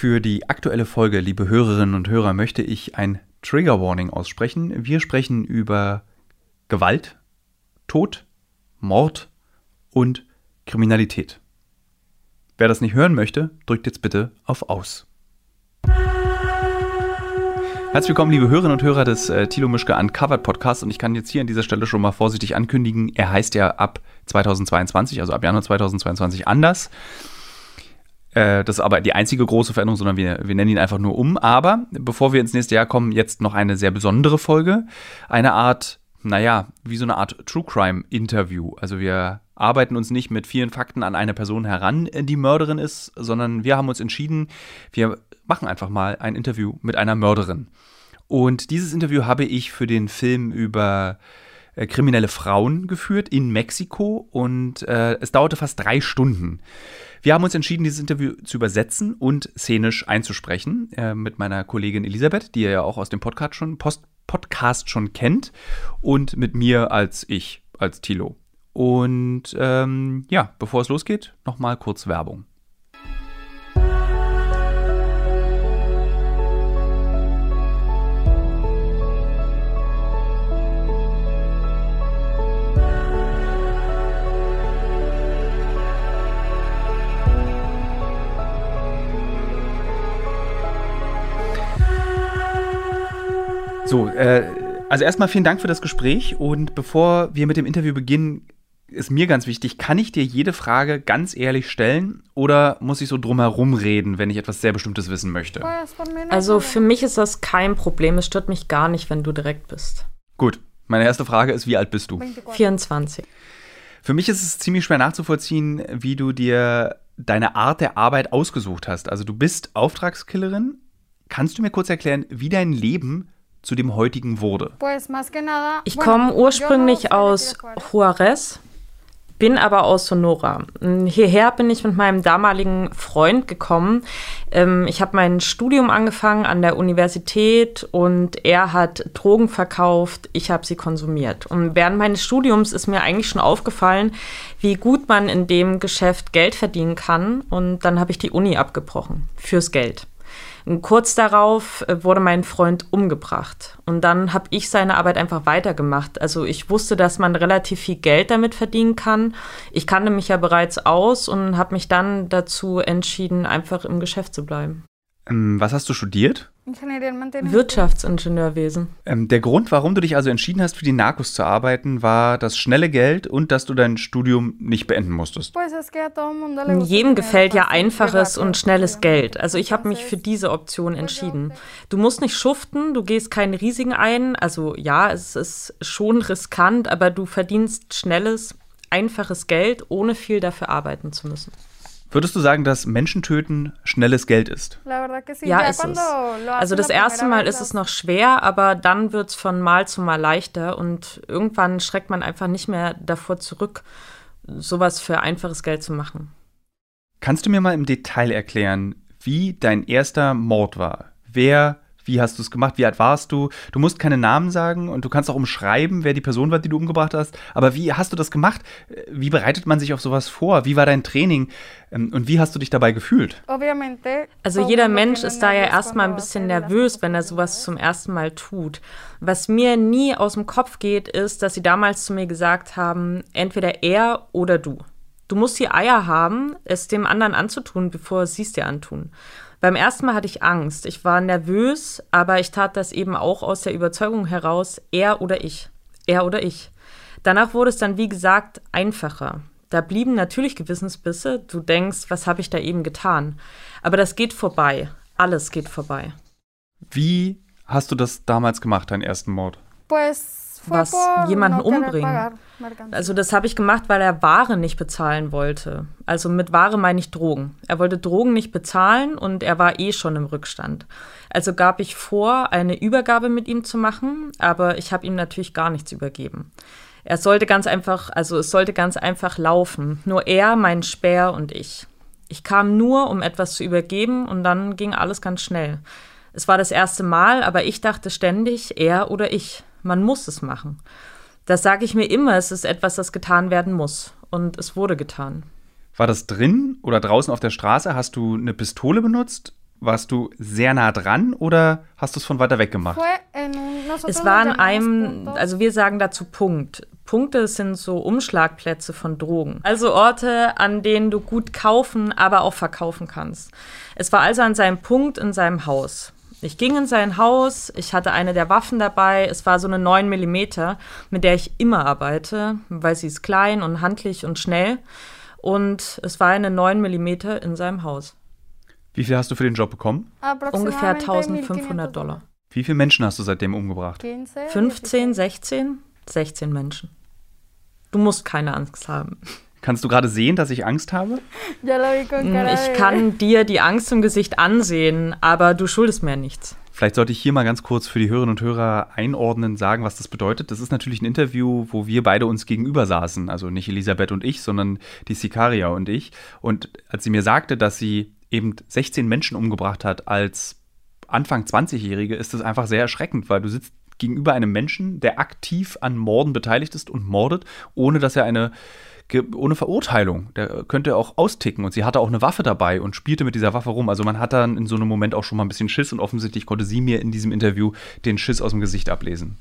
Für die aktuelle Folge, liebe Hörerinnen und Hörer, möchte ich ein Trigger Warning aussprechen. Wir sprechen über Gewalt, Tod, Mord und Kriminalität. Wer das nicht hören möchte, drückt jetzt bitte auf Aus. Herzlich willkommen, liebe Hörerinnen und Hörer des äh, Thilo Mischke Uncovered Podcasts. Und ich kann jetzt hier an dieser Stelle schon mal vorsichtig ankündigen, er heißt ja ab 2022, also ab Januar 2022 anders. Äh, das ist aber die einzige große Veränderung, sondern wir, wir nennen ihn einfach nur um. Aber bevor wir ins nächste Jahr kommen, jetzt noch eine sehr besondere Folge. Eine Art, naja, wie so eine Art True Crime Interview. Also wir arbeiten uns nicht mit vielen Fakten an eine Person heran, die Mörderin ist, sondern wir haben uns entschieden, wir machen einfach mal ein Interview mit einer Mörderin. Und dieses Interview habe ich für den Film über äh, kriminelle Frauen geführt in Mexiko und äh, es dauerte fast drei Stunden. Wir haben uns entschieden, dieses Interview zu übersetzen und szenisch einzusprechen äh, mit meiner Kollegin Elisabeth, die ihr ja auch aus dem Podcast schon, Post Podcast schon kennt, und mit mir als ich, als Tilo. Und ähm, ja, bevor es losgeht, nochmal kurz Werbung. So, äh, also erstmal vielen Dank für das Gespräch und bevor wir mit dem Interview beginnen, ist mir ganz wichtig, kann ich dir jede Frage ganz ehrlich stellen oder muss ich so drumherum reden, wenn ich etwas sehr Bestimmtes wissen möchte? Also für mich ist das kein Problem. Es stört mich gar nicht, wenn du direkt bist. Gut, meine erste Frage ist, wie alt bist du? 24. Für mich ist es ziemlich schwer nachzuvollziehen, wie du dir deine Art der Arbeit ausgesucht hast. Also du bist Auftragskillerin. Kannst du mir kurz erklären, wie dein Leben zu dem heutigen wurde? Ich komme ursprünglich aus Juarez, bin aber aus Sonora. Hierher bin ich mit meinem damaligen Freund gekommen. Ähm, ich habe mein Studium angefangen an der Universität und er hat Drogen verkauft, ich habe sie konsumiert. Und während meines Studiums ist mir eigentlich schon aufgefallen, wie gut man in dem Geschäft Geld verdienen kann. Und dann habe ich die Uni abgebrochen fürs Geld. Und kurz darauf äh, wurde mein Freund umgebracht. Und dann habe ich seine Arbeit einfach weitergemacht. Also ich wusste, dass man relativ viel Geld damit verdienen kann. Ich kannte mich ja bereits aus und habe mich dann dazu entschieden, einfach im Geschäft zu bleiben. Ähm, was hast du studiert? Wirtschaftsingenieurwesen. Ähm, der Grund, warum du dich also entschieden hast, für die Narcos zu arbeiten, war das schnelle Geld und dass du dein Studium nicht beenden musstest. Jedem gefällt ja einfaches und schnelles Geld. Also ich habe mich für diese Option entschieden. Du musst nicht schuften, du gehst keinen Risiken ein. Also ja, es ist schon riskant, aber du verdienst schnelles, einfaches Geld, ohne viel dafür arbeiten zu müssen. Würdest du sagen, dass Menschentöten schnelles Geld ist? Ja, ist es. Also das erste Mal ist es noch schwer, aber dann wird es von Mal zu Mal leichter und irgendwann schreckt man einfach nicht mehr davor zurück, sowas für einfaches Geld zu machen. Kannst du mir mal im Detail erklären, wie dein erster Mord war? Wer wie hast du es gemacht? Wie alt warst du? Du musst keine Namen sagen und du kannst auch umschreiben, wer die Person war, die du umgebracht hast. Aber wie hast du das gemacht? Wie bereitet man sich auf sowas vor? Wie war dein Training? Ähm, und wie hast du dich dabei gefühlt? Also jeder Mensch ist da ja erstmal ein bisschen nervös, wenn er sowas zum ersten Mal tut. Was mir nie aus dem Kopf geht, ist, dass sie damals zu mir gesagt haben, entweder er oder du. Du musst die Eier haben, es dem anderen anzutun, bevor sie es dir antun. Beim ersten Mal hatte ich Angst. Ich war nervös, aber ich tat das eben auch aus der Überzeugung heraus, er oder ich. Er oder ich. Danach wurde es dann, wie gesagt, einfacher. Da blieben natürlich Gewissensbisse. Du denkst, was habe ich da eben getan? Aber das geht vorbei. Alles geht vorbei. Wie hast du das damals gemacht, deinen ersten Mord? Pues was jemanden umbringen. Also das habe ich gemacht, weil er Ware nicht bezahlen wollte. Also mit Ware meine ich Drogen. Er wollte Drogen nicht bezahlen und er war eh schon im Rückstand. Also gab ich vor, eine Übergabe mit ihm zu machen, aber ich habe ihm natürlich gar nichts übergeben. Er sollte ganz einfach, also es sollte ganz einfach laufen. Nur er, mein Speer und ich. Ich kam nur, um etwas zu übergeben und dann ging alles ganz schnell. Es war das erste Mal, aber ich dachte ständig, er oder ich. Man muss es machen. Das sage ich mir immer, es ist etwas, das getan werden muss. Und es wurde getan. War das drin oder draußen auf der Straße? Hast du eine Pistole benutzt? Warst du sehr nah dran oder hast du es von weiter weg gemacht? Es war an einem, also wir sagen dazu Punkt. Punkte sind so Umschlagplätze von Drogen. Also Orte, an denen du gut kaufen, aber auch verkaufen kannst. Es war also an seinem Punkt in seinem Haus. Ich ging in sein Haus, ich hatte eine der Waffen dabei, es war so eine 9 mm, mit der ich immer arbeite, weil sie ist klein und handlich und schnell. Und es war eine 9 mm in seinem Haus. Wie viel hast du für den Job bekommen? Ungefähr 1500 Dollar. Wie viele Menschen hast du seitdem umgebracht? 15, 16, 16 Menschen. Du musst keine Angst haben. Kannst du gerade sehen, dass ich Angst habe? Hm, ich kann dir die Angst im Gesicht ansehen, aber du schuldest mir nichts. Vielleicht sollte ich hier mal ganz kurz für die Hörerinnen und Hörer einordnen, sagen, was das bedeutet. Das ist natürlich ein Interview, wo wir beide uns gegenüber saßen. Also nicht Elisabeth und ich, sondern die Sikaria und ich. Und als sie mir sagte, dass sie eben 16 Menschen umgebracht hat als Anfang 20-Jährige, ist das einfach sehr erschreckend, weil du sitzt gegenüber einem Menschen, der aktiv an Morden beteiligt ist und mordet, ohne dass er eine ohne Verurteilung. Der könnte auch austicken und sie hatte auch eine Waffe dabei und spielte mit dieser Waffe rum. Also man hat dann in so einem Moment auch schon mal ein bisschen Schiss und offensichtlich konnte sie mir in diesem Interview den Schiss aus dem Gesicht ablesen.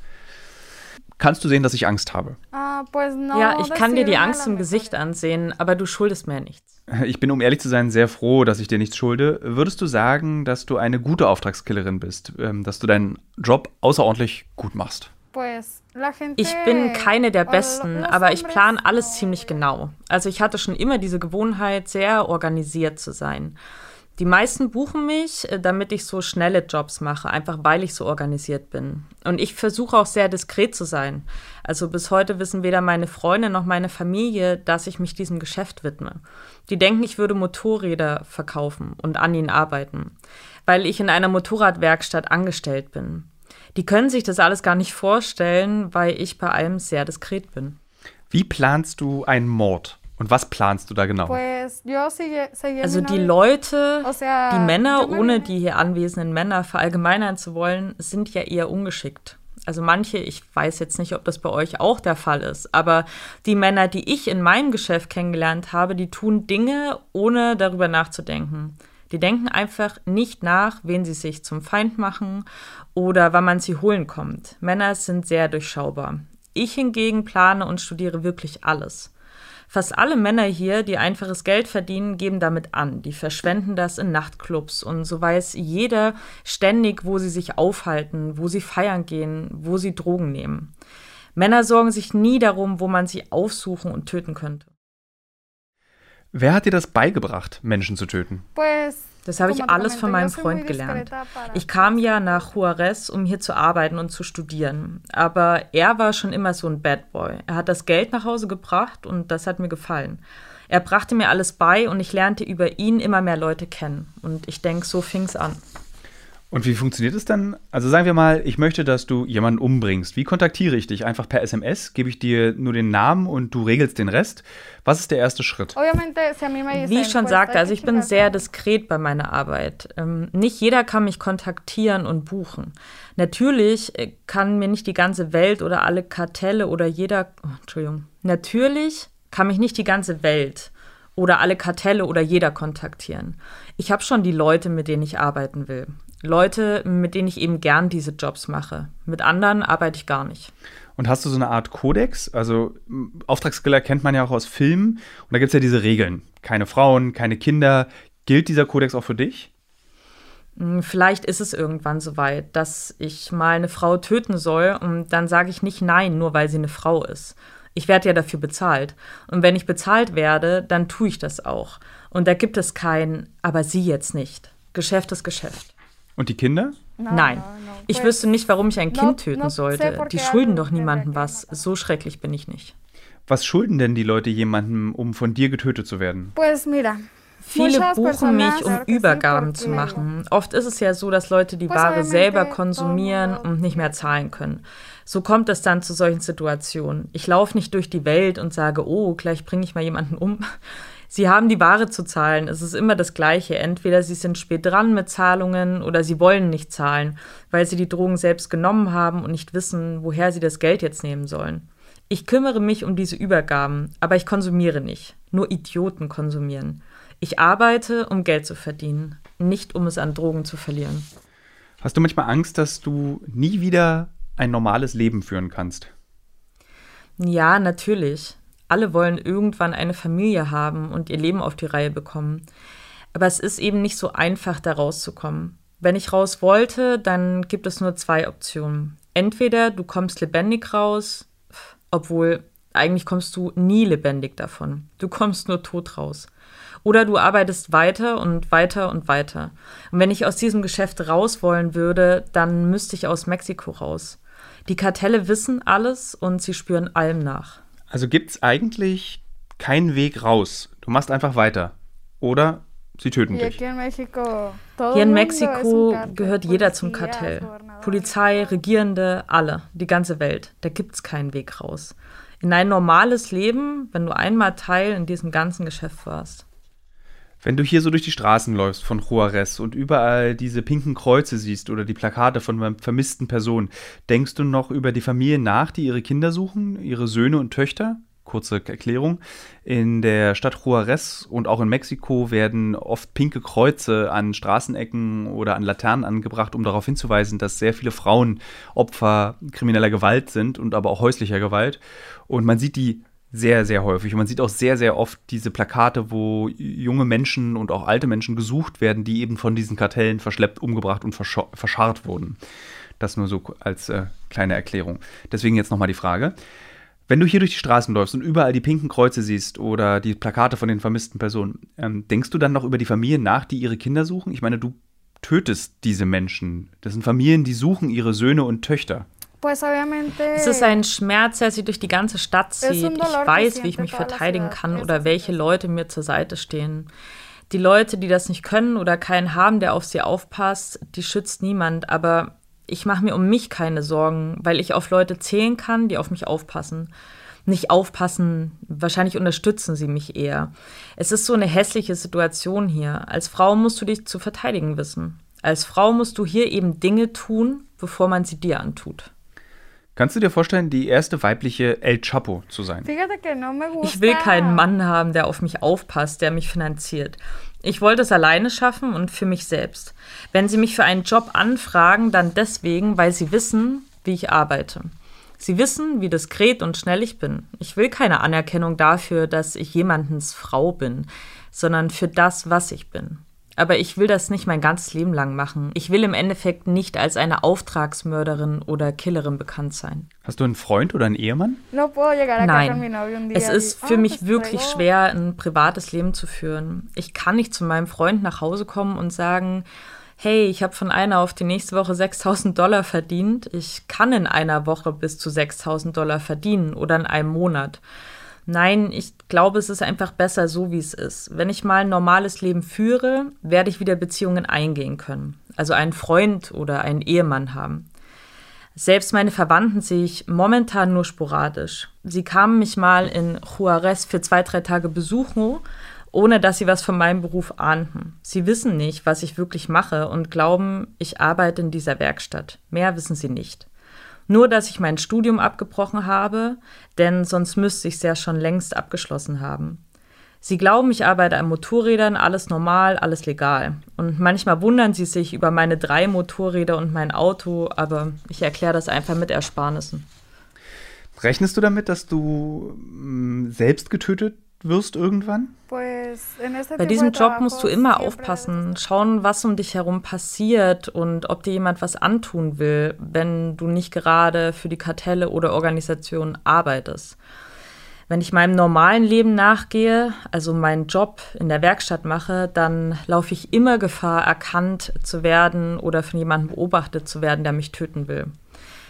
Kannst du sehen, dass ich Angst habe? Ah, ja, ich kann dir die Angst im Gesicht ansehen, aber du schuldest mir nichts. Ich bin, um ehrlich zu sein, sehr froh, dass ich dir nichts schulde. Würdest du sagen, dass du eine gute Auftragskillerin bist, ähm, dass du deinen Job außerordentlich gut machst? Ich bin keine der Besten, aber ich plane alles ziemlich genau. Also ich hatte schon immer diese Gewohnheit, sehr organisiert zu sein. Die meisten buchen mich, äh, damit ich so schnelle Jobs mache, einfach weil ich so organisiert bin. Und ich versuche auch sehr diskret zu sein. Also bis heute wissen weder meine Freunde noch meine Familie, dass ich mich diesem Geschäft widme. Die denken, ich würde Motorräder verkaufen und an ihnen arbeiten, weil ich in einer Motorradwerkstatt angestellt bin. Die können sich das alles gar nicht vorstellen, weil ich bei allem sehr diskret bin. Wie planst du einen Mord? Und was planst du da genau? Also die Leute, die Männer, ohne die hier anwesenden Männer verallgemeinern zu wollen, sind ja eher ungeschickt. Also manche, ich weiß jetzt nicht, ob das bei euch auch der Fall ist, aber die Männer, die ich in meinem Geschäft kennengelernt habe, die tun Dinge, ohne darüber nachzudenken. Die denken einfach nicht nach, wen sie sich zum Feind machen oder wann man sie holen kommt. Männer sind sehr durchschaubar. Ich hingegen plane und studiere wirklich alles. Fast alle Männer hier, die einfaches Geld verdienen, geben damit an. Die verschwenden das in Nachtclubs und so weiß jeder ständig, wo sie sich aufhalten, wo sie feiern gehen, wo sie Drogen nehmen. Männer sorgen sich nie darum, wo man sie aufsuchen und töten könnte. Wer hat dir das beigebracht, Menschen zu töten? Pues das habe ich alles von meinem Freund gelernt. Ich kam ja nach Juarez, um hier zu arbeiten und zu studieren. Aber er war schon immer so ein Bad Boy. Er hat das Geld nach Hause gebracht und das hat mir gefallen. Er brachte mir alles bei und ich lernte über ihn immer mehr Leute kennen. Und ich denke, so fing es an. Und wie funktioniert es dann? Also sagen wir mal, ich möchte, dass du jemanden umbringst. Wie kontaktiere ich dich? Einfach per SMS? Gebe ich dir nur den Namen und du regelst den Rest? Was ist der erste Schritt? Wie ich schon sagte, also ich bin sehr diskret bei meiner Arbeit. Ähm, nicht jeder kann mich kontaktieren und buchen. Natürlich äh, kann mir nicht die ganze Welt oder alle Kartelle oder jeder, oh, Entschuldigung, natürlich kann mich nicht die ganze Welt oder alle Kartelle oder jeder kontaktieren. Ich habe schon die Leute, mit denen ich arbeiten will. Leute, mit denen ich eben gern diese Jobs mache. Mit anderen arbeite ich gar nicht. Und hast du so eine Art Kodex? Also Auftragskiller kennt man ja auch aus Filmen. Und da gibt es ja diese Regeln. Keine Frauen, keine Kinder. Gilt dieser Kodex auch für dich? Hm, vielleicht ist es irgendwann soweit, dass ich mal eine Frau töten soll und dann sage ich nicht nein, nur weil sie eine Frau ist. Ich werde ja dafür bezahlt. Und wenn ich bezahlt werde, dann tue ich das auch. Und da gibt es kein, aber sie jetzt nicht. Geschäft ist Geschäft. Und die Kinder? Nein. Ich wüsste nicht, warum ich ein Kind töten sollte. Die schulden doch niemandem was. So schrecklich bin ich nicht. Was schulden denn die Leute jemandem, um von dir getötet zu werden? Viele buchen mich, um Übergaben zu machen. Oft ist es ja so, dass Leute die Ware selber konsumieren und nicht mehr zahlen können. So kommt es dann zu solchen Situationen. Ich laufe nicht durch die Welt und sage, oh, gleich bringe ich mal jemanden um. Sie haben die Ware zu zahlen. Es ist immer das Gleiche. Entweder Sie sind spät dran mit Zahlungen oder Sie wollen nicht zahlen, weil Sie die Drogen selbst genommen haben und nicht wissen, woher Sie das Geld jetzt nehmen sollen. Ich kümmere mich um diese Übergaben, aber ich konsumiere nicht. Nur Idioten konsumieren. Ich arbeite, um Geld zu verdienen. nicht um es an Drogen zu verlieren. Hast du manchmal Angst, dass du nie wieder ein normales Leben führen kannst? Ja, natürlich. Alle wollen irgendwann eine Familie haben und ihr Leben auf die Reihe bekommen. Aber es ist eben nicht so einfach, da rauszukommen. Wenn ich raus wollte, dann gibt es nur zwei Optionen. Entweder du kommst lebendig raus, obwohl eigentlich kommst du nie lebendig davon. Du kommst nur tot raus. Oder du arbeitest weiter und weiter und weiter. Und wenn ich aus diesem Geschäft raus wollen würde, dann müsste ich aus Mexiko raus. Die Kartelle wissen alles und sie spüren allem nach. Also gibt es eigentlich keinen Weg raus. Du machst einfach weiter. Oder sie töten dich. Hier in Mexiko gehört jeder zum Kartell. Polizei, Regierende, alle, die ganze Welt. Da gibt es keinen Weg raus. In ein normales Leben, wenn du einmal Teil in diesem ganzen Geschäft warst. Wenn du hier so durch die Straßen läufst von Juarez und überall diese pinken Kreuze siehst oder die Plakate von vermissten Personen, denkst du noch über die Familien nach, die ihre Kinder suchen, ihre Söhne und Töchter? Kurze Erklärung. In der Stadt Juarez und auch in Mexiko werden oft pinke Kreuze an Straßenecken oder an Laternen angebracht, um darauf hinzuweisen, dass sehr viele Frauen Opfer krimineller Gewalt sind und aber auch häuslicher Gewalt. Und man sieht die sehr, sehr häufig. Und man sieht auch sehr, sehr oft diese Plakate, wo junge Menschen und auch alte Menschen gesucht werden, die eben von diesen Kartellen verschleppt, umgebracht und verscharrt wurden. Das nur so als äh, kleine Erklärung. Deswegen jetzt nochmal die Frage. Wenn du hier durch die Straßen läufst und überall die pinken Kreuze siehst oder die Plakate von den vermissten Personen, ähm, denkst du dann noch über die Familien nach, die ihre Kinder suchen? Ich meine, du tötest diese Menschen. Das sind Familien, die suchen ihre Söhne und Töchter. Es ist ein Schmerz, der sie durch die ganze Stadt zieht. Ich weiß, wie ich mich verteidigen kann oder welche Leute mir zur Seite stehen. Die Leute, die das nicht können oder keinen haben, der auf sie aufpasst, die schützt niemand. Aber ich mache mir um mich keine Sorgen, weil ich auf Leute zählen kann, die auf mich aufpassen. Nicht aufpassen, wahrscheinlich unterstützen sie mich eher. Es ist so eine hässliche Situation hier. Als Frau musst du dich zu verteidigen wissen. Als Frau musst du hier eben Dinge tun, bevor man sie dir antut. Kannst du dir vorstellen, die erste weibliche El Chapo zu sein? Ich will keinen Mann haben, der auf mich aufpasst, der mich finanziert. Ich wollte es alleine schaffen und für mich selbst. Wenn Sie mich für einen Job anfragen, dann deswegen, weil Sie wissen, wie ich arbeite. Sie wissen, wie diskret und schnell ich bin. Ich will keine Anerkennung dafür, dass ich jemandens Frau bin, sondern für das, was ich bin. Aber ich will das nicht mein ganzes Leben lang machen. Ich will im Endeffekt nicht als eine Auftragsmörderin oder Killerin bekannt sein. Hast du einen Freund oder einen Ehemann? Nein. Es ist für mich wirklich schwer, ein privates Leben zu führen. Ich kann nicht zu meinem Freund nach Hause kommen und sagen, hey, ich habe von einer auf die nächste Woche 6000 Dollar verdient. Ich kann in einer Woche bis zu 6000 Dollar verdienen oder in einem Monat. Nein, ich glaube, es ist einfach besser so, wie es ist. Wenn ich mal ein normales Leben führe, werde ich wieder Beziehungen eingehen können. Also einen Freund oder einen Ehemann haben. Selbst meine Verwandten sehe ich momentan nur sporadisch. Sie kamen mich mal in Juarez für zwei, drei Tage besuchen, ohne dass sie was von meinem Beruf ahnten. Sie wissen nicht, was ich wirklich mache und glauben, ich arbeite in dieser Werkstatt. Mehr wissen sie nicht. Nur, dass ich mein Studium abgebrochen habe, denn sonst müsste ich es ja schon längst abgeschlossen haben. Sie glauben, ich arbeite an Motorrädern, alles normal, alles legal. Und manchmal wundern sie sich über meine drei Motorräder und mein Auto, aber ich erkläre das einfach mit Ersparnissen. Rechnest du damit, dass du mh, mm, selbst getötet wirst irgendwann? Bei diesem Job musst du immer aufpassen, schauen, was um dich herum passiert und ob dir jemand was antun will, wenn du nicht gerade für die Kartelle oder Organisationen arbeitest. Wenn ich meinem normalen Leben nachgehe, also meinen Job in der Werkstatt mache, dann laufe ich immer Gefahr, erkannt zu werden oder von jemandem beobachtet zu werden, der mich töten will.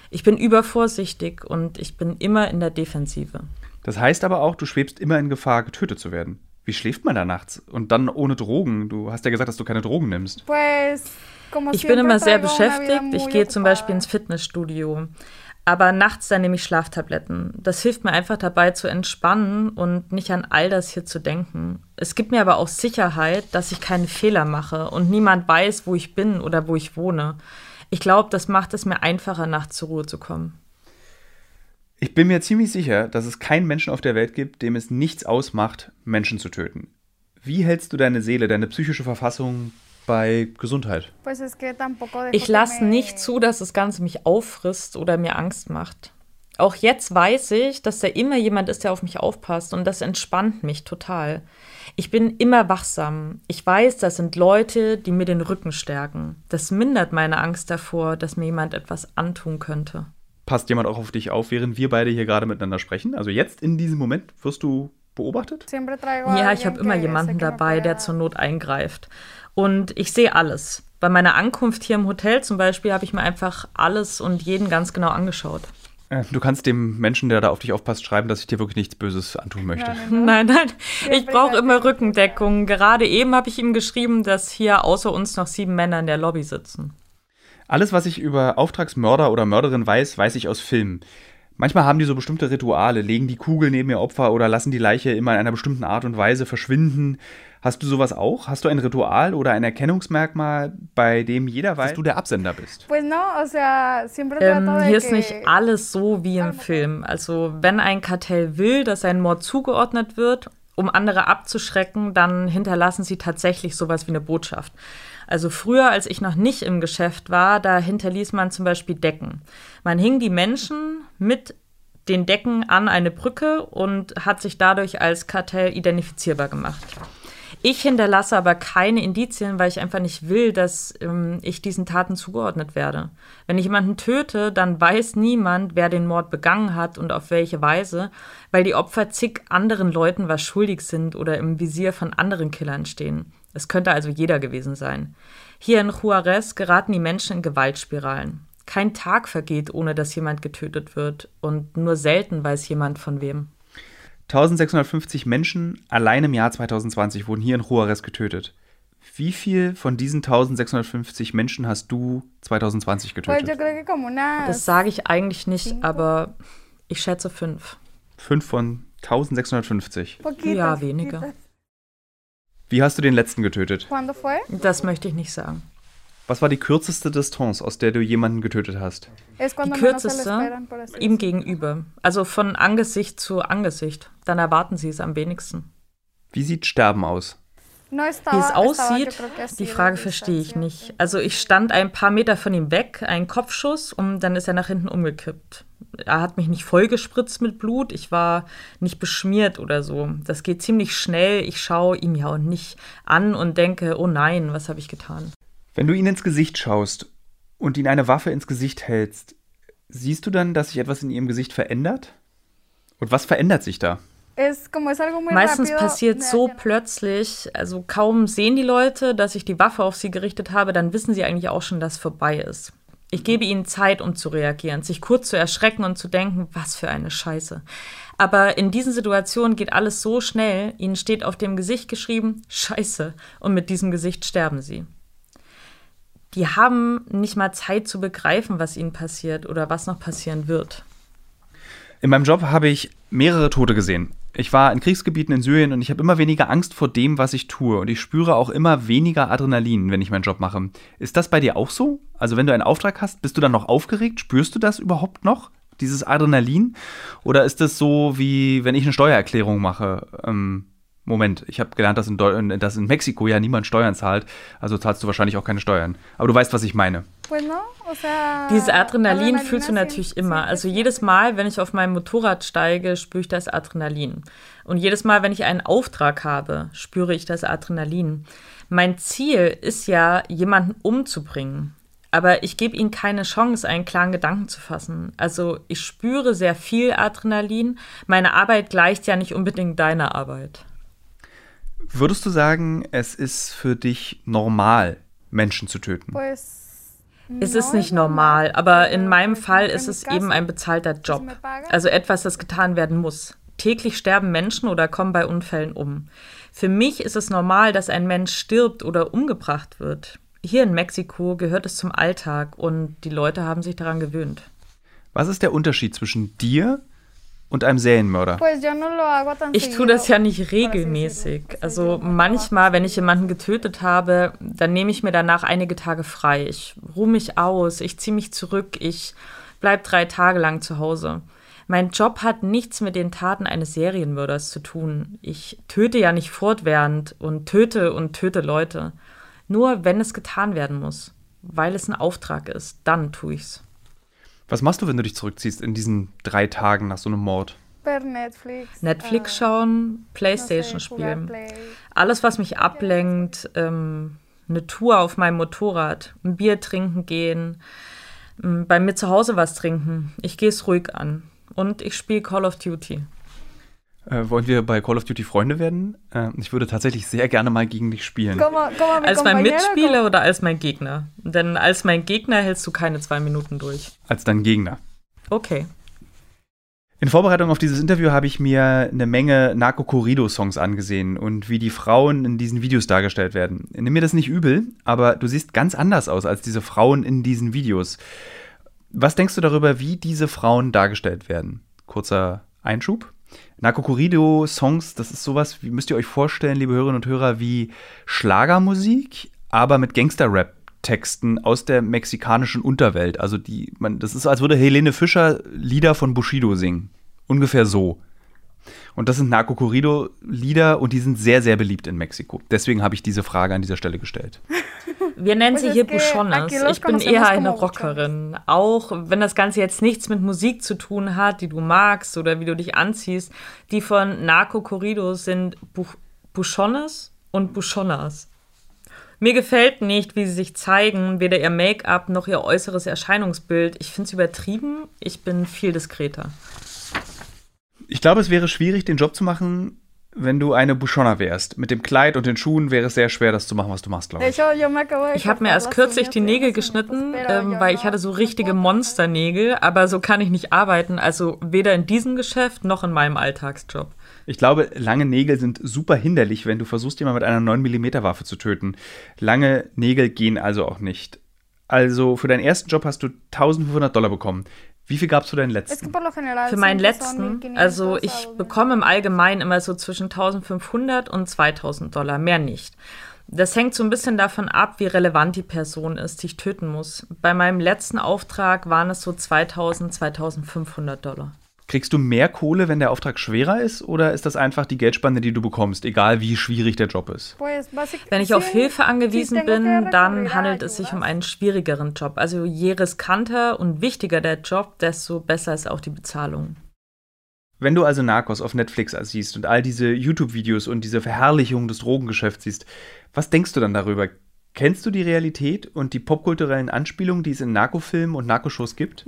Ich bin übervorsichtig und ich bin immer in der Defensive. Das heißt aber auch, du schwebst immer in Gefahr, getötet zu werden. Wie schläft man da nachts? Und dann ohne Drogen? Du hast ja gesagt, dass du keine Drogen nimmst. Ich bin immer sehr beschäftigt. Ich gehe zum Beispiel ins Fitnessstudio. Aber nachts dann nehme ich Schlaftabletten. Das hilft mir einfach dabei zu entspannen und nicht an all das hier zu denken. Es gibt mir aber auch Sicherheit, dass ich keine Fehler mache und niemand weiß, wo ich bin oder wo ich wohne. Ich glaube, das macht es mir einfacher, nachts zur Ruhe zu kommen. Ich bin mir ziemlich sicher, dass es keinen Menschen auf der Welt gibt, dem es nichts ausmacht, Menschen zu töten. Wie hältst du deine Seele, deine psychische Verfassung bei Gesundheit? Ich lasse nicht zu, dass das Ganze mich auffrisst oder mir Angst macht. Auch jetzt weiß ich, dass da immer jemand ist, der auf mich aufpasst und das entspannt mich total. Ich bin immer wachsam. Ich weiß, das sind Leute, die mir den Rücken stärken. Das mindert meine Angst davor, dass mir jemand etwas antun könnte. Passt jemand auch auf dich auf, während wir beide hier gerade miteinander sprechen? Also jetzt in diesem Moment wirst du beobachtet? Ja, ich habe immer jemanden dabei, der zur Not eingreift. Und ich sehe alles. Bei meiner Ankunft hier im Hotel zum Beispiel habe ich mir einfach alles und jeden ganz genau angeschaut. Äh, du kannst dem Menschen, der da auf dich aufpasst, schreiben, dass ich dir wirklich nichts Böses antun möchte. Nein, nein. Ich brauche immer Rückendeckung. Gerade eben habe ich ihm geschrieben, dass hier außer uns noch sieben Männer in der Lobby sitzen. Alles, was ich über Auftragsmörder oder Mörderin weiß, weiß ich aus Filmen. Manchmal haben die so bestimmte Rituale, legen die Kugel neben ihr Opfer oder lassen die Leiche immer in einer bestimmten Art und Weise verschwinden. Hast du sowas auch? Hast du ein Ritual oder ein Erkennungsmerkmal, bei dem jeder weiß, dass du der Absender bist? ähm, hier ist nicht alles so wie im Film. Also wenn ein Kartell will, dass ein Mord zugeordnet wird, um andere abzuschrecken, dann hinterlassen sie tatsächlich sowas wie eine Botschaft. Also früher, als ich noch nicht im Geschäft war, da hinterließ man zum Beispiel Decken. Man hing die Menschen mit den Decken an eine Brücke und hat sich dadurch als Kartell identifizierbar gemacht. Ich hinterlasse aber keine Indizien, weil ich einfach nicht will, dass ähm, ich diesen Taten zugeordnet werde. Wenn ich jemanden töte, dann weiß niemand, wer den Mord begangen hat und auf welche Weise, weil die Opfer zig anderen Leuten was schuldig sind oder im Visier von anderen Killern stehen. Es könnte also jeder gewesen sein. Hier in Juarez geraten die Menschen in Gewaltspiralen. Kein Tag vergeht, ohne dass jemand getötet wird und nur selten weiß jemand von wem. 1650 Menschen allein im Jahr 2020 wurden hier in Juarez getötet. Wie viel von diesen 1650 Menschen hast du 2020 getötet? Das sage ich eigentlich nicht, aber ich schätze fünf. Fünf von 1650? Ja, weniger. Wie hast du den letzten getötet? Das möchte ich nicht sagen. Was war die kürzeste Distanz, aus der du jemanden getötet hast? Die kürzeste ihm gegenüber. Also von Angesicht zu Angesicht. Dann erwarten sie es am wenigsten. Wie sieht Sterben aus? Wie es aussieht, die Frage verstehe ich nicht. Also ich stand ein paar Meter von ihm weg, ein Kopfschuss und dann ist er nach hinten umgekippt. Er hat mich nicht vollgespritzt mit Blut, ich war nicht beschmiert oder so. Das geht ziemlich schnell. Ich schaue ihm ja auch nicht an und denke, oh nein, was habe ich getan? Wenn du ihn ins Gesicht schaust und ihn eine Waffe ins Gesicht hältst, siehst du dann, dass sich etwas in ihrem Gesicht verändert? Und was verändert sich da? Meistens passiert so plötzlich, also kaum sehen die Leute, dass ich die Waffe auf sie gerichtet habe, dann wissen sie eigentlich auch schon, dass vorbei ist. Ich gebe ihnen Zeit, um zu reagieren, sich kurz zu erschrecken und zu denken, was für eine Scheiße. Aber in diesen Situationen geht alles so schnell, ihnen steht auf dem Gesicht geschrieben, Scheiße, und mit diesem Gesicht sterben sie die haben nicht mal Zeit zu begreifen, was ihnen passiert oder was noch passieren wird. In meinem Job habe ich mehrere Tote gesehen. Ich war in Kriegsgebieten in Syrien und ich habe immer weniger Angst vor dem, was ich tue. Und ich spüre auch immer weniger Adrenalin, wenn ich meinen Job mache. Ist das bei dir auch so? Also wenn du einen Auftrag hast, bist du dann noch aufgeregt? Spürst du das überhaupt noch? Dieses Adrenalin? Oder ist das so, wie wenn ich eine Steuererklärung mache? Ähm, Moment, ich habe gelernt, dass in, dass in, Mexiko ja niemand Steuern zahlt, also zahlst du wahrscheinlich auch keine Steuern. Aber du weißt, was ich meine. Dieses Adrenalin fühlst du natürlich immer. Also jedes Mal, wenn ich auf mein Motorrad steige, spüre ich das Adrenalin. Und jedes Mal, wenn ich einen Auftrag habe, spüre ich das Adrenalin. Mein Ziel ist ja, jemanden umzubringen. Aber ich gebe ihnen keine Chance, einen klaren Gedanken zu fassen. Also ich spüre sehr viel Adrenalin. Meine Arbeit gleicht ja nicht unbedingt deiner Arbeit. Würdest du sagen, es ist für dich normal, Menschen zu töten? Es ist nicht normal, aber in meinem Fall ist es eben ein bezahlter Job. Also etwas, das getan werden muss. Täglich sterben Menschen oder kommen bei Unfällen um. Für mich ist es normal, dass ein Mensch stirbt oder umgebracht wird. Hier in Mexiko gehört es zum Alltag und die Leute haben sich daran gewöhnt. Was ist der Unterschied zwischen dir und einem Serienmörder? Ich tue das ja nicht regelmäßig. Also manchmal, wenn ich jemanden getötet habe, dann nehme ich mir danach einige Tage frei. Ich ruhe mich aus, ich ziehe mich zurück, ich bleibe drei Tage lang zu Hause. Mein Job hat nichts mit den Taten eines Serienmörders zu tun. Ich töte ja nicht fortwährend und töte und töte Leute. Nur wenn es getan werden muss, weil es ein Auftrag ist, dann tue ich's. Was machst du, wenn du dich zurückziehst in diesen drei Tagen nach so einem Mord? Netflix. Netflix schauen, Playstation spielen. Alles, was mich ablenkt, ähm, eine Tour auf meinem Motorrad, ein Bier trinken gehen, ähm, bei mir zu Hause was trinken. Ich gehe es ruhig an. Und ich spiele Call of Duty. Äh, wollen wir bei Call of Duty Freunde werden? Äh, ich würde tatsächlich sehr gerne mal gegen dich spielen. als mein Mitspieler oder als mein Gegner? Denn als mein Gegner hältst du keine zwei Minuten durch. Als dein Gegner. Okay. In Vorbereitung auf dieses Interview habe ich mir eine Menge Narco Corrido-Songs angesehen und wie die Frauen in diesen Videos dargestellt werden. Nimm mir das nicht übel, aber du siehst ganz anders aus als diese Frauen in diesen Videos. Was denkst du darüber, wie diese Frauen dargestellt werden? Kurzer Einschub. Narco Corrido-Songs, das ist sowas, wie müsst ihr euch vorstellen, liebe Hörerinnen und Hörer, wie Schlagermusik, aber mit Gangster-Rap. Texten aus der mexikanischen Unterwelt. Also die, man, das ist, als würde Helene Fischer Lieder von Bushido singen. Ungefähr so. Und das sind Narco Corrido Lieder und die sind sehr, sehr beliebt in Mexiko. Deswegen habe ich diese Frage an dieser Stelle gestellt. Wir nennen sie hier Buchonas. Ich bin eher eine Rockerin. Auch wenn das Ganze jetzt nichts mit Musik zu tun hat, die du magst oder wie du dich anziehst. Die von Narco Corrido sind Buchonas und Buchonas. Mir gefällt nicht, wie sie sich zeigen, weder ihr Make-up noch ihr äußeres Erscheinungsbild. Ich finde es übertrieben. Ich bin viel diskreter. Ich glaube, es wäre schwierig, den Job zu machen, wenn du eine Buschonna wärst. Mit dem Kleid und den Schuhen wäre es sehr schwer, das zu machen, was du machst, glaube ich. Ich habe mir erst kürzlich die Nägel geschnitten, ähm, weil ich hatte so richtige Monsternägel, aber so kann ich nicht arbeiten. Also weder in diesem Geschäft noch in meinem Alltagsjob. Ich glaube, lange Nägel sind super hinderlich, wenn du versuchst, jemanden mit einer 9mm Waffe zu töten. Lange Nägel gehen also auch nicht. Also für deinen ersten Job hast du 1500 Dollar bekommen. Wie viel gab es für deinen letzten? Für meinen letzten, also ich bekomme im Allgemeinen immer so zwischen 1500 und 2000 Dollar, mehr nicht. Das hängt so ein bisschen davon ab, wie relevant die Person ist, die ich töten muss. Bei meinem letzten Auftrag waren es so 2000, 2500 Dollar. Kriegst du mehr Kohle, wenn der Auftrag schwerer ist, oder ist das einfach die Geldspanne, die du bekommst, egal wie schwierig der Job ist? Wenn ich auf Hilfe angewiesen bin, dann handelt es sich um einen schwierigeren Job. Also je riskanter und wichtiger der Job, desto besser ist auch die Bezahlung. Wenn du also Narcos auf Netflix siehst und all diese YouTube-Videos und diese Verherrlichung des Drogengeschäfts siehst, was denkst du dann darüber? Kennst du die Realität und die popkulturellen Anspielungen, die es in Narkofilmen und Narkoshows gibt?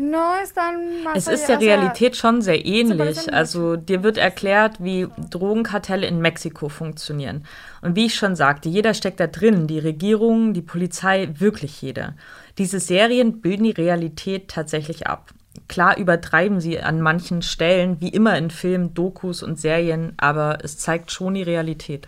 Es ist der Realität schon sehr ähnlich. Also dir wird erklärt, wie Drogenkartelle in Mexiko funktionieren. Und wie ich schon sagte, jeder steckt da drin, die Regierung, die Polizei, wirklich jeder. Diese Serien bilden die Realität tatsächlich ab. Klar übertreiben sie an manchen Stellen, wie immer in Filmen, Dokus und Serien, aber es zeigt schon die Realität.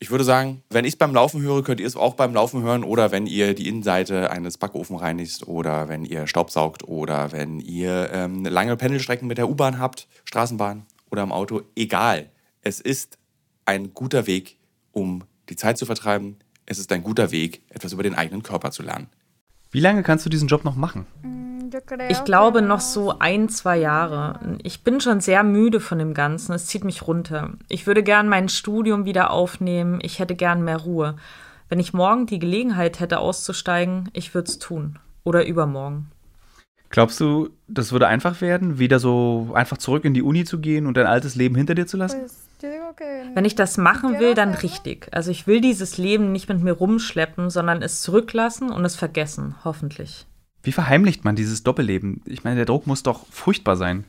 ich würde sagen, wenn ich es beim Laufen höre, könnt ihr es auch beim Laufen hören oder wenn ihr die Innenseite eines Backofen reinigt oder wenn ihr Staubsaugt oder wenn ihr ähm, lange Pendelstrecken mit der U-Bahn habt, Straßenbahn oder im Auto. Egal. Es ist ein guter Weg, um die Zeit zu vertreiben. Es ist ein guter Weg, etwas über den eigenen Körper zu lernen. Wie lange kannst du diesen Job noch machen? Ich glaube noch so ein, zwei Jahre. Ich bin schon sehr müde von dem Ganzen. Es zieht mich runter. Ich würde gern mein Studium wieder aufnehmen. Ich hätte gern mehr Ruhe. Wenn ich morgen die Gelegenheit hätte auszusteigen, ich würde es tun. Oder übermorgen. Glaubst du, das würde einfach werden, wieder so einfach zurück in die Uni zu gehen und dein altes Leben hinter dir zu lassen? Wenn ich das machen will, dann richtig. Also ich will dieses Leben nicht mit mir rumschleppen, sondern es zurücklassen und es vergessen, hoffentlich. Wie verheimlicht man dieses Doppelleben? Ich meine, der Druck muss doch furchtbar sein.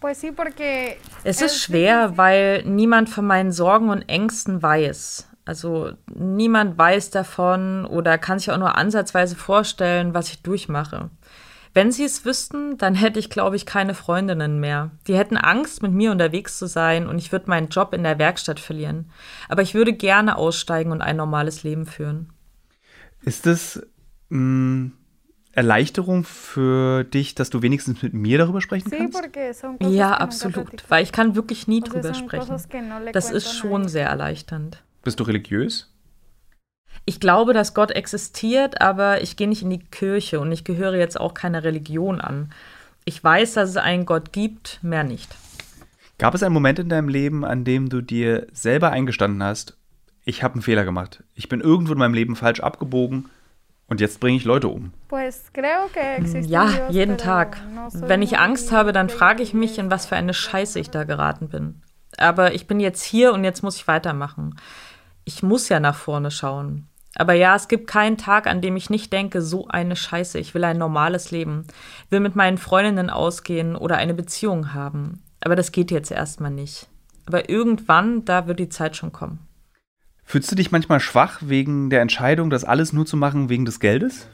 Es ist schwer, weil niemand von meinen Sorgen und Ängsten weiß. Also niemand weiß davon oder kann sich auch nur ansatzweise vorstellen, was ich durchmache. Wenn sie es wüssten, dann hätte ich, glaube ich, keine Freundinnen mehr. Die hätten Angst, mit mir unterwegs zu sein und ich würde meinen Job in der Werkstatt verlieren. Aber ich würde gerne aussteigen und ein normales Leben führen. Ist es mh, Erleichterung für dich, dass du wenigstens mit mir darüber sprechen kannst? Ja, absolut, weil ich kann wirklich nie drüber sprechen. Das ist schon sehr erleichternd. Bist du religiös? Ich glaube, dass Gott existiert, aber ich gehe nicht in die Kirche und ich gehöre jetzt auch keiner Religion an. Ich weiß, dass es einen Gott gibt, mehr nicht. Gab es einen Moment in deinem Leben, an dem du dir selber eingestanden hast, ich habe einen Fehler gemacht. Ich bin irgendwo in meinem Leben falsch abgebogen und jetzt bringe ich Leute um. Ja, jeden Tag. Wenn ich Angst habe, dann frage ich mich, in was für eine Scheiße ich da geraten bin. Aber ich bin jetzt hier und jetzt muss ich weitermachen. Ich muss ja nach vorne schauen. Aber ja, es gibt keinen Tag, an dem ich nicht denke, so eine Scheiße, ich will ein normales Leben, will mit meinen Freundinnen ausgehen oder eine Beziehung haben. Aber das geht jetzt erstmal nicht. Aber irgendwann, da wird die Zeit schon kommen. Fühlst du dich manchmal schwach wegen der Entscheidung, das alles nur zu machen wegen des Geldes?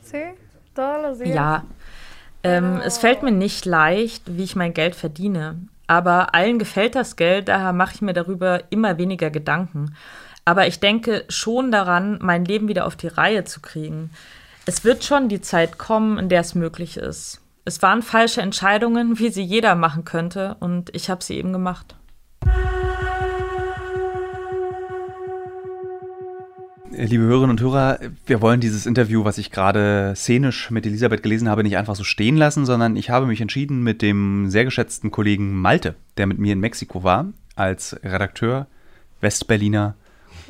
Ja. Ähm, es fällt mir nicht leicht, wie ich mein Geld verdiene. Aber allen gefällt das Geld, daher mache ich mir darüber immer weniger Gedanken. Aber ich denke schon daran, mein Leben wieder auf die Reihe zu kriegen. Es wird schon die Zeit kommen, in der es möglich ist. Es waren falsche Entscheidungen, wie sie jeder machen könnte, und ich habe sie eben gemacht. Liebe Hörerinnen und Hörer, wir wollen dieses Interview, was ich gerade szenisch mit Elisabeth gelesen habe, nicht einfach so stehen lassen, sondern ich habe mich entschieden mit dem sehr geschätzten Kollegen Malte, der mit mir in Mexiko war, als Redakteur, Westberliner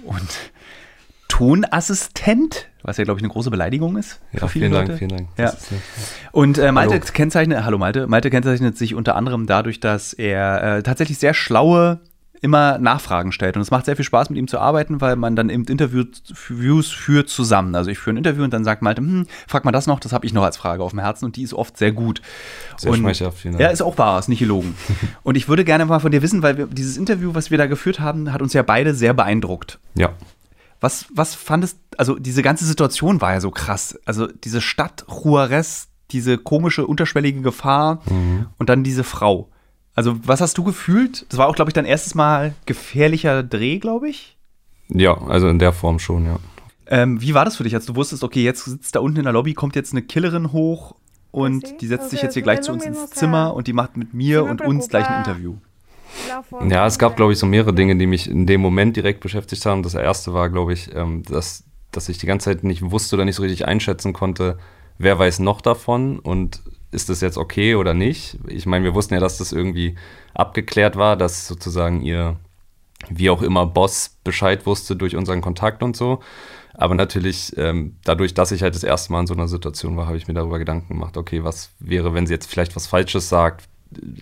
und Tonassistent, was ja, glaube ich, eine große Beleidigung ist. Ja, vielen Leute. Dank, vielen Dank. Ja. Und äh, Malte hallo. kennzeichnet, hallo Malte, Malte kennzeichnet sich unter anderem dadurch, dass er äh, tatsächlich sehr schlaue immer Nachfragen stellt. Und es macht sehr viel Spaß, mit ihm zu arbeiten, weil man dann eben Interviews führt zusammen. Also ich führe ein Interview und dann sagt Malte, hm, frag mal das noch, das habe ich noch als Frage auf dem Herzen und die ist oft sehr gut. Sehr und, schmeichelhaft. Ja, ist auch wahr, ist nicht gelogen. und ich würde gerne mal von dir wissen, weil wir, dieses Interview, was wir da geführt haben, hat uns ja beide sehr beeindruckt. Ja. Was, was fandest, also diese ganze Situation war ja so krass. Also diese Stadt Juarez, diese komische, unterschwellige Gefahr mhm. und dann diese Frau. Also, was hast du gefühlt? Das war auch, glaube ich, dein erstes Mal gefährlicher Dreh, glaube ich. Ja, also in der Form schon, ja. Ähm, wie war das für dich, als du wusstest, okay, jetzt sitzt da unten in der Lobby, kommt jetzt eine Killerin hoch und die setzt sich jetzt hier gleich zu uns ins Zimmer und die macht mit mir und uns gleich ein Interview? Ja, es gab, glaube ich, so mehrere Dinge, die mich in dem Moment direkt beschäftigt haben. Das erste war, glaube ich, ähm, dass, dass ich die ganze Zeit nicht wusste oder nicht so richtig einschätzen konnte, wer weiß noch davon und ist das jetzt okay oder nicht? Ich meine, wir wussten ja, dass das irgendwie abgeklärt war, dass sozusagen ihr, wie auch immer, Boss Bescheid wusste durch unseren Kontakt und so. Aber natürlich, ähm, dadurch, dass ich halt das erste Mal in so einer Situation war, habe ich mir darüber Gedanken gemacht, okay, was wäre, wenn sie jetzt vielleicht was Falsches sagt?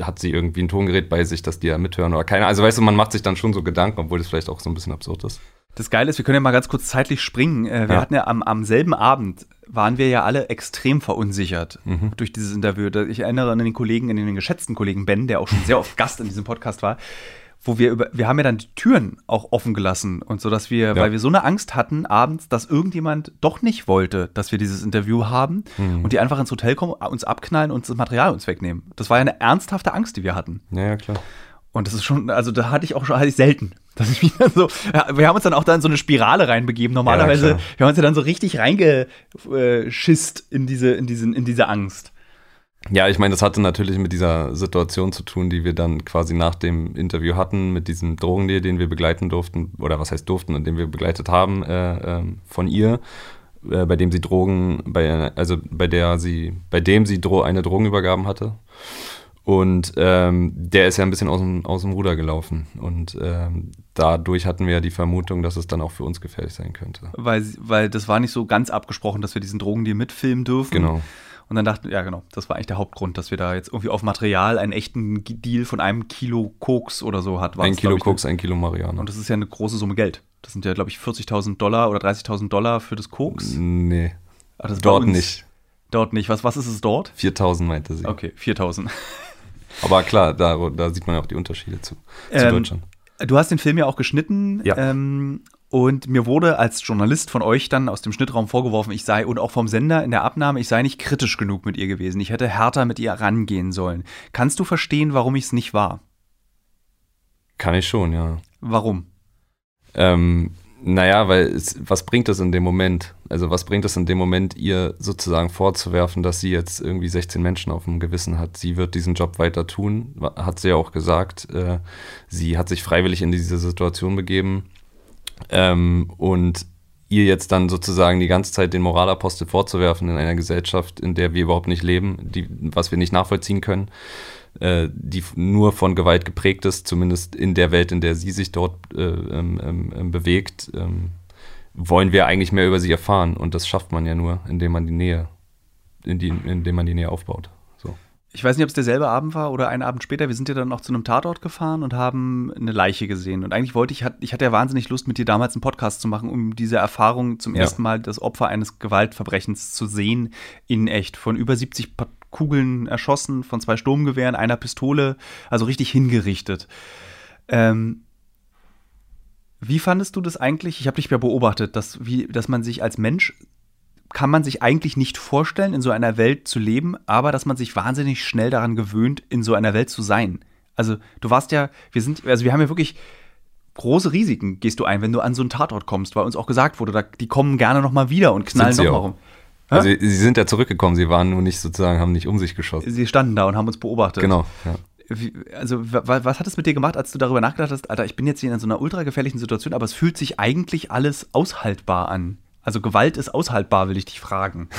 Hat sie irgendwie ein Tongerät bei sich, dass die ja mithören oder keine? Also weißt du, man macht sich dann schon so Gedanken, obwohl das vielleicht auch so ein bisschen absurd ist. Das Geile ist, wir können ja mal ganz kurz zeitlich springen. Äh, wir ja. hatten ja am, am selben Abend, waren wir ja alle extrem verunsichert mhm. durch dieses Interview. Ich erinnere an den Kollegen, an den geschätzten Kollegen Ben, der auch schon sehr oft Gast in diesem Podcast war wo wir über, wir haben ja dann die Türen auch offen gelassen und so, dass wir, ja. weil wir so eine Angst hatten abends, dass irgendjemand doch nicht wollte, dass wir dieses Interview haben mhm. und die einfach ins Hotel kommen, uns abknallen und das Material uns wegnehmen. Das war ja eine ernsthafte Angst, die wir hatten. Ja, ja klar. Und das ist schon, also da hatte ich auch schon, hatte ich selten. Dass ich mich dann so, ja, wir haben uns dann auch da in so eine Spirale reinbegeben. Normalerweise, ja, wir haben uns ja dann so richtig reingeschisst in diese, in diesen, in diese Angst. Ja, ich meine, das hatte natürlich mit dieser Situation zu tun, die wir dann quasi nach dem Interview hatten, mit diesem Drogendeal, den wir begleiten durften, oder was heißt durften, und den wir begleitet haben äh, äh, von ihr, äh, bei dem sie Drogen, bei, also bei der sie, bei dem sie Dro eine Drogenübergabe hatte. Und ähm, der ist ja ein bisschen aus dem, aus dem Ruder gelaufen. Und ähm, dadurch hatten wir ja die Vermutung, dass es dann auch für uns gefährlich sein könnte. Weil, weil das war nicht so ganz abgesprochen, dass wir diesen Drogendeal mitfilmen dürfen. Genau. Und dann dachten wir, ja genau, das war eigentlich der Hauptgrund, dass wir da jetzt irgendwie auf Material einen echten Deal von einem Kilo Koks oder so hatten. Ein Kilo Koks, ein Kilo Marianne. Und das ist ja eine große Summe Geld. Das sind ja, glaube ich, 40.000 Dollar oder 30.000 Dollar für das Koks. Nee. Ach, dort nicht. Dort nicht. Was, was ist es dort? 4.000 meinte sie. Okay, 4.000. Aber klar, da, da sieht man ja auch die Unterschiede zu, zu ähm, Deutschland. Du hast den Film ja auch geschnitten. Ja. Ähm, und mir wurde als Journalist von euch dann aus dem Schnittraum vorgeworfen, ich sei und auch vom Sender in der Abnahme, ich sei nicht kritisch genug mit ihr gewesen. Ich hätte härter mit ihr rangehen sollen. Kannst du verstehen, warum ich es nicht war? Kann ich schon, ja. Warum? Ähm, naja, weil es, was bringt es in dem Moment? Also was bringt es in dem Moment, ihr sozusagen vorzuwerfen, dass sie jetzt irgendwie 16 Menschen auf dem Gewissen hat? Sie wird diesen Job weiter tun, hat sie ja auch gesagt. Äh, sie hat sich freiwillig in diese Situation begeben ähm, und ihr jetzt dann sozusagen die ganze Zeit den Moralapostel vorzuwerfen in einer Gesellschaft, in der wir überhaupt nicht leben, die, was wir nicht nachvollziehen können, äh, die nur von Gewalt geprägt ist, zumindest in der Welt, in der sie sich dort äh, ähm, ähm, bewegt, ähm, wollen wir eigentlich mehr über sie erfahren. Und das schafft man ja nur, indem man die Nähe, in die, indem man die Nähe aufbaut ich weiß nicht, ob es derselbe Abend war oder einen Abend später. Wir sind ja dann noch zu einem Tatort gefahren und haben eine Leiche gesehen. Und eigentlich wollte ich, ich hatte ja wahnsinnig Lust, mit dir damals einen Podcast zu machen, um diese Erfahrung zum ja. ersten Mal das Opfer eines Gewaltverbrechens zu sehen in echt. Von über 70 Kugeln erschossen, von zwei Sturmgewehren, einer Pistole, also richtig hingerichtet. Ähm, wie fandest du das eigentlich? Ich habe dich ja beobachtet, dass, wie, dass man sich als Mensch kann man sich eigentlich nicht vorstellen, in so einer Welt zu leben, aber dass man sich wahnsinnig schnell daran gewöhnt, in so einer Welt zu sein. Also du warst ja, wir sind, also wir haben ja wirklich große Risiken gehst du ein, wenn du an so einen Tatort kommst, weil uns auch gesagt wurde, da, die kommen gerne noch mal wieder und knallen noch mal rum. Also sie sind ja zurückgekommen, sie waren nur nicht sozusagen, haben nicht um sich geschossen. Sie standen da und haben uns beobachtet. Genau, ja. also was hat es mit dir gemacht, als du darüber nachgedacht hast, Alter, ich bin jetzt hier in so einer ultra gefährlichen Situation, aber es fühlt sich eigentlich alles aushaltbar an. Also Gewalt ist aushaltbar, will ich dich fragen.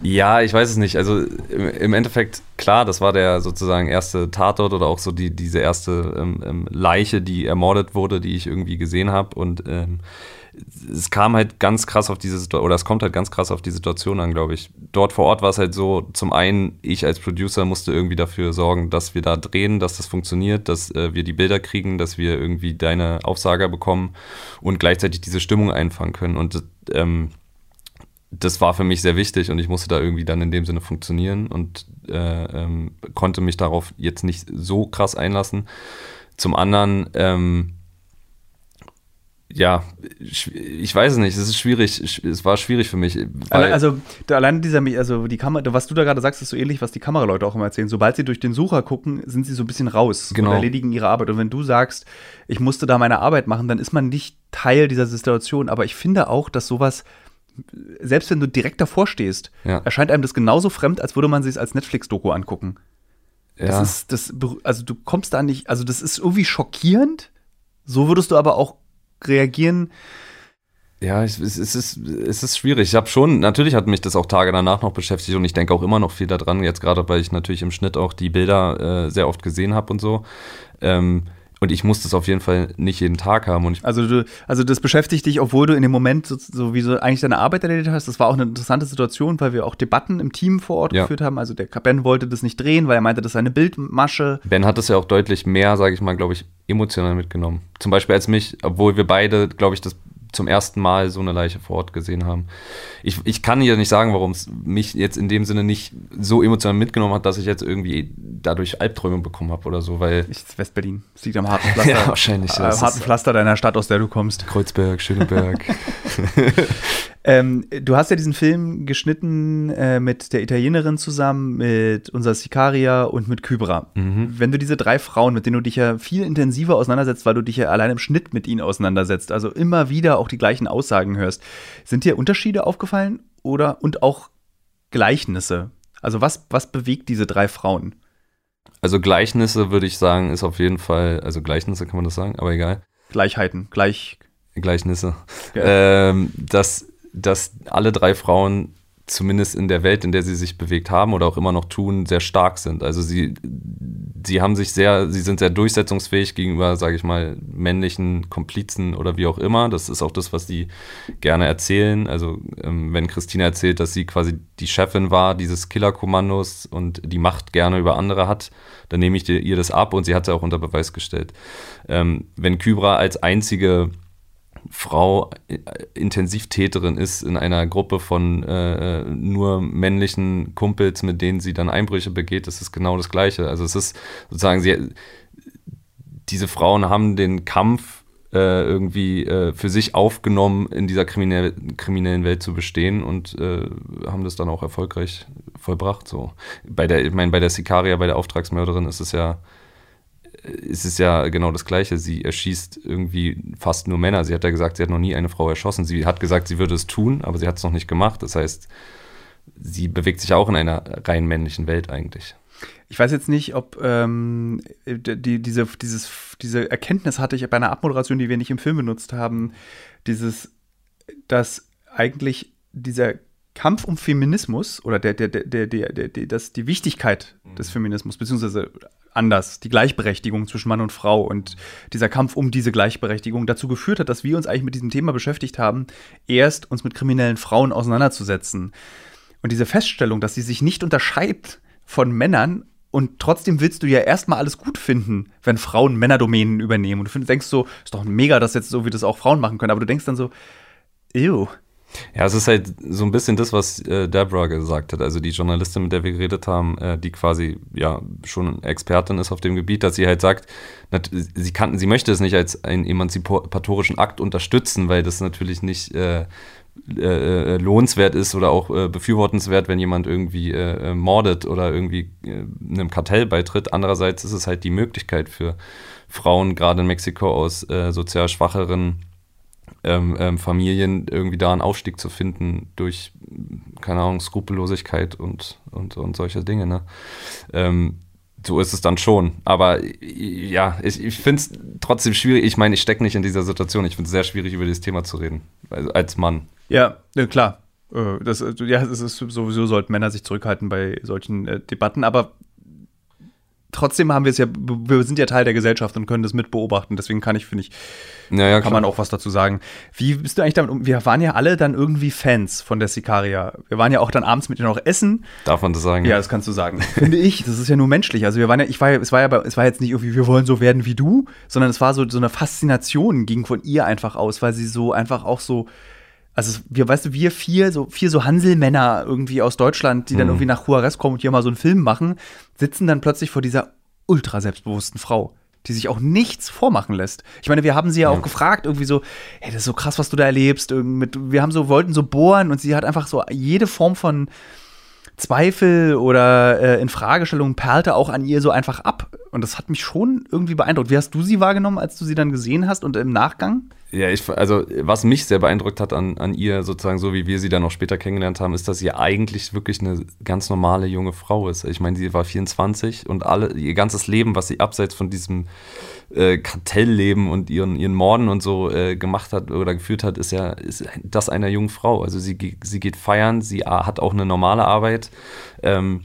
Ja, ich weiß es nicht. Also im Endeffekt, klar, das war der sozusagen erste Tatort oder auch so die, diese erste ähm, ähm Leiche, die ermordet wurde, die ich irgendwie gesehen habe. Und ähm, es kam halt ganz krass auf diese Situation, oder es kommt halt ganz krass auf die Situation an, glaube ich. Dort vor Ort war es halt so, zum einen, ich als Producer musste irgendwie dafür sorgen, dass wir da drehen, dass das funktioniert, dass äh, wir die Bilder kriegen, dass wir irgendwie deine Aufsager bekommen und gleichzeitig diese Stimmung einfangen können. Und ähm, das war für mich sehr wichtig und ich musste da irgendwie dann in dem Sinne funktionieren und äh, ähm, konnte mich darauf jetzt nicht so krass einlassen. Zum anderen, ähm, ja, ich weiß es nicht, es ist schwierig, es war schwierig für mich. also allein dieser, also die Kamera, was du da gerade sagst, ist so ähnlich, was die Kameraleute auch immer erzählen. Sobald sie durch den Sucher gucken, sind sie so ein bisschen raus genau. und erledigen ihre Arbeit. Und wenn du sagst, ich musste da meine Arbeit machen, dann ist man nicht Teil dieser Situation. Aber ich finde auch, dass sowas, selbst wenn du direkt davor stehst, ja. erscheint einem das genauso fremd, als würde man sich als Netflix-Doku angucken. Ja. Das ist, das, also du kommst da nicht, also das ist irgendwie schockierend. So würdest du aber auch reagieren? Ja, es, es, ist, es ist schwierig. Ich habe schon, natürlich hat mich das auch Tage danach noch beschäftigt und ich denke auch immer noch viel daran, jetzt gerade weil ich natürlich im Schnitt auch die Bilder äh, sehr oft gesehen habe und so. Ähm, und ich muss das auf jeden Fall nicht jeden Tag haben. also, du, also das beschäftigt dich, obwohl du in dem Moment so, so wie so eigentlich deine Arbeit erledigt hast. Das war auch eine interessante Situation, weil wir auch Debatten im Team vor Ort ja. geführt haben. Also der Ben wollte das nicht drehen, weil er meinte, das ist eine Bildmasche. Ben hat das ja auch deutlich mehr, sage ich mal, glaube ich, emotional mitgenommen. Zum Beispiel als mich, obwohl wir beide, glaube ich, das zum ersten Mal so eine Leiche vor Ort gesehen haben. Ich, ich kann hier nicht sagen, warum es mich jetzt in dem Sinne nicht so emotional mitgenommen hat, dass ich jetzt irgendwie dadurch Albträume bekommen habe oder so, weil. Ich, Westberlin. Es liegt am harten Pflaster. ja, wahrscheinlich. Äh, harten Pflaster deiner Stadt, aus der du kommst. Kreuzberg, Schöneberg. ähm, du hast ja diesen Film geschnitten äh, mit der Italienerin zusammen, mit unserer Sicaria und mit Kybra. Mhm. Wenn du diese drei Frauen, mit denen du dich ja viel intensiver auseinandersetzt, weil du dich ja allein im Schnitt mit ihnen auseinandersetzt, also immer wieder auch die gleichen Aussagen hörst, sind dir Unterschiede aufgefallen oder und auch Gleichnisse? Also was, was bewegt diese drei Frauen? Also Gleichnisse würde ich sagen, ist auf jeden Fall, also Gleichnisse kann man das sagen, aber egal. Gleichheiten, gleich. Gleichnisse. Ja. Ähm, dass, dass alle drei Frauen zumindest in der Welt, in der sie sich bewegt haben oder auch immer noch tun, sehr stark sind. Also sie, sie haben sich sehr, sie sind sehr durchsetzungsfähig gegenüber, sage ich mal, männlichen Komplizen oder wie auch immer. Das ist auch das, was die gerne erzählen. Also ähm, wenn Christina erzählt, dass sie quasi die Chefin war dieses Killerkommandos und die Macht gerne über andere hat, dann nehme ich ihr das ab und sie hat es auch unter Beweis gestellt. Ähm, wenn Kybra als einzige Frau äh, Intensivtäterin ist in einer Gruppe von äh, nur männlichen Kumpels, mit denen sie dann Einbrüche begeht, ist es genau das Gleiche. Also es ist sozusagen, sie, diese Frauen haben den Kampf äh, irgendwie äh, für sich aufgenommen, in dieser kriminell, kriminellen Welt zu bestehen und äh, haben das dann auch erfolgreich vollbracht. So. Bei der, ich meine, bei der Sicaria, bei der Auftragsmörderin ist es ja ist es ja genau das Gleiche. Sie erschießt irgendwie fast nur Männer. Sie hat ja gesagt, sie hat noch nie eine Frau erschossen. Sie hat gesagt, sie würde es tun, aber sie hat es noch nicht gemacht. Das heißt, sie bewegt sich auch in einer rein männlichen Welt eigentlich. Ich weiß jetzt nicht, ob ähm, die, diese, dieses, diese Erkenntnis hatte ich bei einer Abmoderation, die wir nicht im Film benutzt haben, dieses, dass eigentlich dieser Kampf um Feminismus oder der, der, der, der, der, der, das, die Wichtigkeit des Feminismus, beziehungsweise anders, die Gleichberechtigung zwischen Mann und Frau und dieser Kampf um diese Gleichberechtigung dazu geführt hat, dass wir uns eigentlich mit diesem Thema beschäftigt haben, erst uns mit kriminellen Frauen auseinanderzusetzen. Und diese Feststellung, dass sie sich nicht unterscheidet von Männern und trotzdem willst du ja erstmal alles gut finden, wenn Frauen Männerdomänen übernehmen. Und du denkst so, ist doch mega, dass jetzt so wie das auch Frauen machen können, aber du denkst dann so, ew, ja, es ist halt so ein bisschen das, was äh, Deborah gesagt hat, also die Journalistin, mit der wir geredet haben, äh, die quasi ja schon Expertin ist auf dem Gebiet, dass sie halt sagt, sie kann, sie möchte es nicht als einen emanzipatorischen Akt unterstützen, weil das natürlich nicht äh, äh, äh lohnenswert ist oder auch äh, befürwortenswert, wenn jemand irgendwie äh, mordet oder irgendwie einem Kartell beitritt. Andererseits ist es halt die Möglichkeit für Frauen, gerade in Mexiko aus sozial schwacheren ähm, ähm, Familien irgendwie da einen Aufstieg zu finden durch, keine Ahnung, Skrupellosigkeit und, und, und solche Dinge. Ne? Ähm, so ist es dann schon. Aber ja, ich, ich finde es trotzdem schwierig. Ich meine, ich stecke nicht in dieser Situation. Ich finde es sehr schwierig, über dieses Thema zu reden. Also als Mann. Ja, klar. Äh, das, ja, es ist sowieso sollten Männer sich zurückhalten bei solchen äh, Debatten, aber trotzdem haben wir es ja, wir sind ja Teil der Gesellschaft und können das mit beobachten. Deswegen kann ich, finde ich, ja, ja, kann man auch was dazu sagen. Wie bist du eigentlich damit um? Wir waren ja alle dann irgendwie Fans von der Sicaria. Wir waren ja auch dann abends mit ihr noch essen. Darf man das sagen? Ja, das kannst du sagen. finde ich. Das ist ja nur menschlich. Also wir waren ja, ich war ja, es war ja, es war jetzt nicht irgendwie, wir wollen so werden wie du, sondern es war so, so eine Faszination ging von ihr einfach aus, weil sie so einfach auch so also wir, weißt du, wir vier, so vier so Hanselmänner irgendwie aus Deutschland, die dann mhm. irgendwie nach Juarez kommen und hier mal so einen Film machen, sitzen dann plötzlich vor dieser ultra selbstbewussten Frau, die sich auch nichts vormachen lässt. Ich meine, wir haben sie ja, ja. auch gefragt, irgendwie so, hey, das ist so krass, was du da erlebst. Mit, wir haben so, wollten so bohren und sie hat einfach so jede Form von Zweifel oder äh, Infragestellung perlte auch an ihr so einfach ab. Und das hat mich schon irgendwie beeindruckt. Wie hast du sie wahrgenommen, als du sie dann gesehen hast und im Nachgang? Ja, ich, also was mich sehr beeindruckt hat an, an ihr, sozusagen so wie wir sie dann auch später kennengelernt haben, ist, dass sie eigentlich wirklich eine ganz normale junge Frau ist. Ich meine, sie war 24 und alle, ihr ganzes Leben, was sie abseits von diesem äh, Kartellleben und ihren, ihren Morden und so äh, gemacht hat oder geführt hat, ist ja ist das einer jungen Frau. Also sie, sie geht feiern, sie hat auch eine normale Arbeit. Ähm,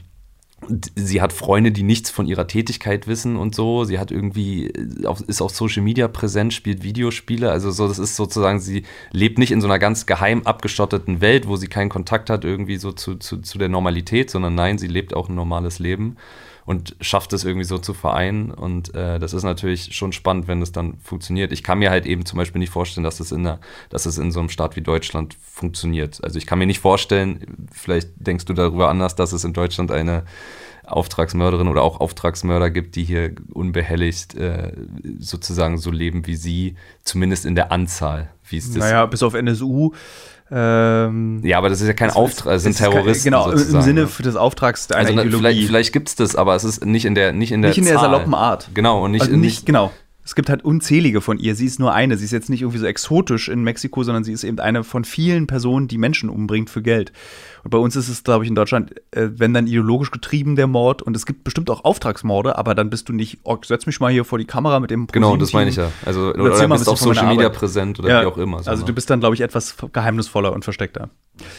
sie hat Freunde, die nichts von ihrer Tätigkeit wissen und so. Sie hat irgendwie, äh, ist auf Social Media präsent, spielt Videospiele. Also so, das ist sozusagen, sie lebt nicht in so einer ganz geheim abgestotteten Welt, wo sie keinen Kontakt hat irgendwie so zu, zu, zu der Normalität, sondern nein, sie lebt auch ein normales Leben und schafft es irgendwie so zu vereinen. Und äh, das ist natürlich schon spannend, wenn es dann funktioniert. Ich kann mir halt eben zum Beispiel nicht vorstellen, dass es in, einer, dass es in so einem Staat wie Deutschland funktioniert. Also ich kann mir nicht vorstellen, vielleicht denkst du darüber anders, dass es in Deutschland eine Auftragsmörderin oder auch Auftragsmörder gibt, die hier unbehelligt äh, sozusagen so leben wie sie, zumindest in der Anzahl. Wie ist das? Naja, bis auf NSU ähm, ja, aber das ist ja kein Auftrag, sind Terroristen. Kein, genau, sozusagen. im Sinne des Auftrags einer also, Ideologie. Vielleicht, vielleicht gibt es das, aber es ist nicht in der nicht in der, nicht in der saloppen Art. Genau, und nicht, also nicht, nicht genau. Es gibt halt unzählige von ihr. Sie ist nur eine. Sie ist jetzt nicht irgendwie so exotisch in Mexiko, sondern sie ist eben eine von vielen Personen, die Menschen umbringt für Geld. Und bei uns ist es, glaube ich, in Deutschland, äh, wenn dann ideologisch getrieben der Mord. Und es gibt bestimmt auch Auftragsmorde, aber dann bist du nicht, oh, setz mich mal hier vor die Kamera mit dem Genau, das meine ich ja. Also, oder, oder bist auf Social Media präsent oder ja, wie auch immer. So also du bist dann, glaube ich, etwas geheimnisvoller und versteckter.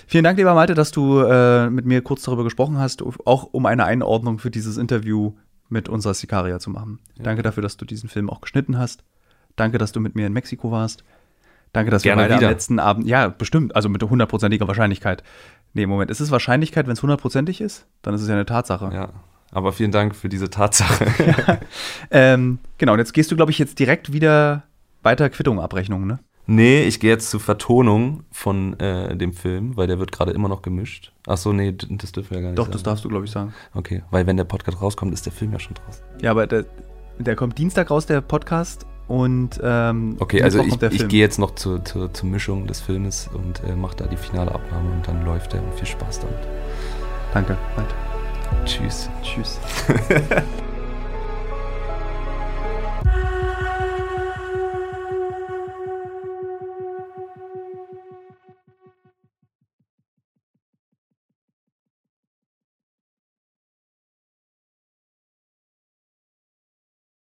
Vielen Dank, lieber Malte, dass du äh, mit mir kurz darüber gesprochen hast, auch um eine Einordnung für dieses Interview mit unserer Sicaria zu machen. Ja. Danke dafür, dass du diesen Film auch geschnitten hast. Danke, dass du mit mir in Mexiko warst. Danke, dass Gerne wir beide wieder. am letzten Abend, ja, bestimmt, also mit hundertprozentiger Wahrscheinlichkeit. Nee, Moment, ist es Wahrscheinlichkeit, wenn es hundertprozentig ist? Dann ist es ja eine Tatsache. Ja, aber vielen Dank für diese Tatsache. ja. ähm, genau, und jetzt gehst du, glaube ich, jetzt direkt wieder weiter Quittung, Abrechnung, ne? Nee, ich gehe jetzt zur Vertonung von äh, dem Film, weil der wird gerade immer noch gemischt. Ach so, nee, das dürfen wir ja gar nicht Doch, sagen. das darfst du, glaube ich, sagen. Okay, weil wenn der Podcast rauskommt, ist der Film ja schon draußen. Ja, aber der, der kommt Dienstag raus, der Podcast. Und ähm, okay, also ich, ich gehe jetzt noch zur, zur, zur, Mischung des Filmes und äh, mache da die finale Abnahme und dann läuft er. Viel Spaß damit. Danke, Halt. Tschüss. Tschüss.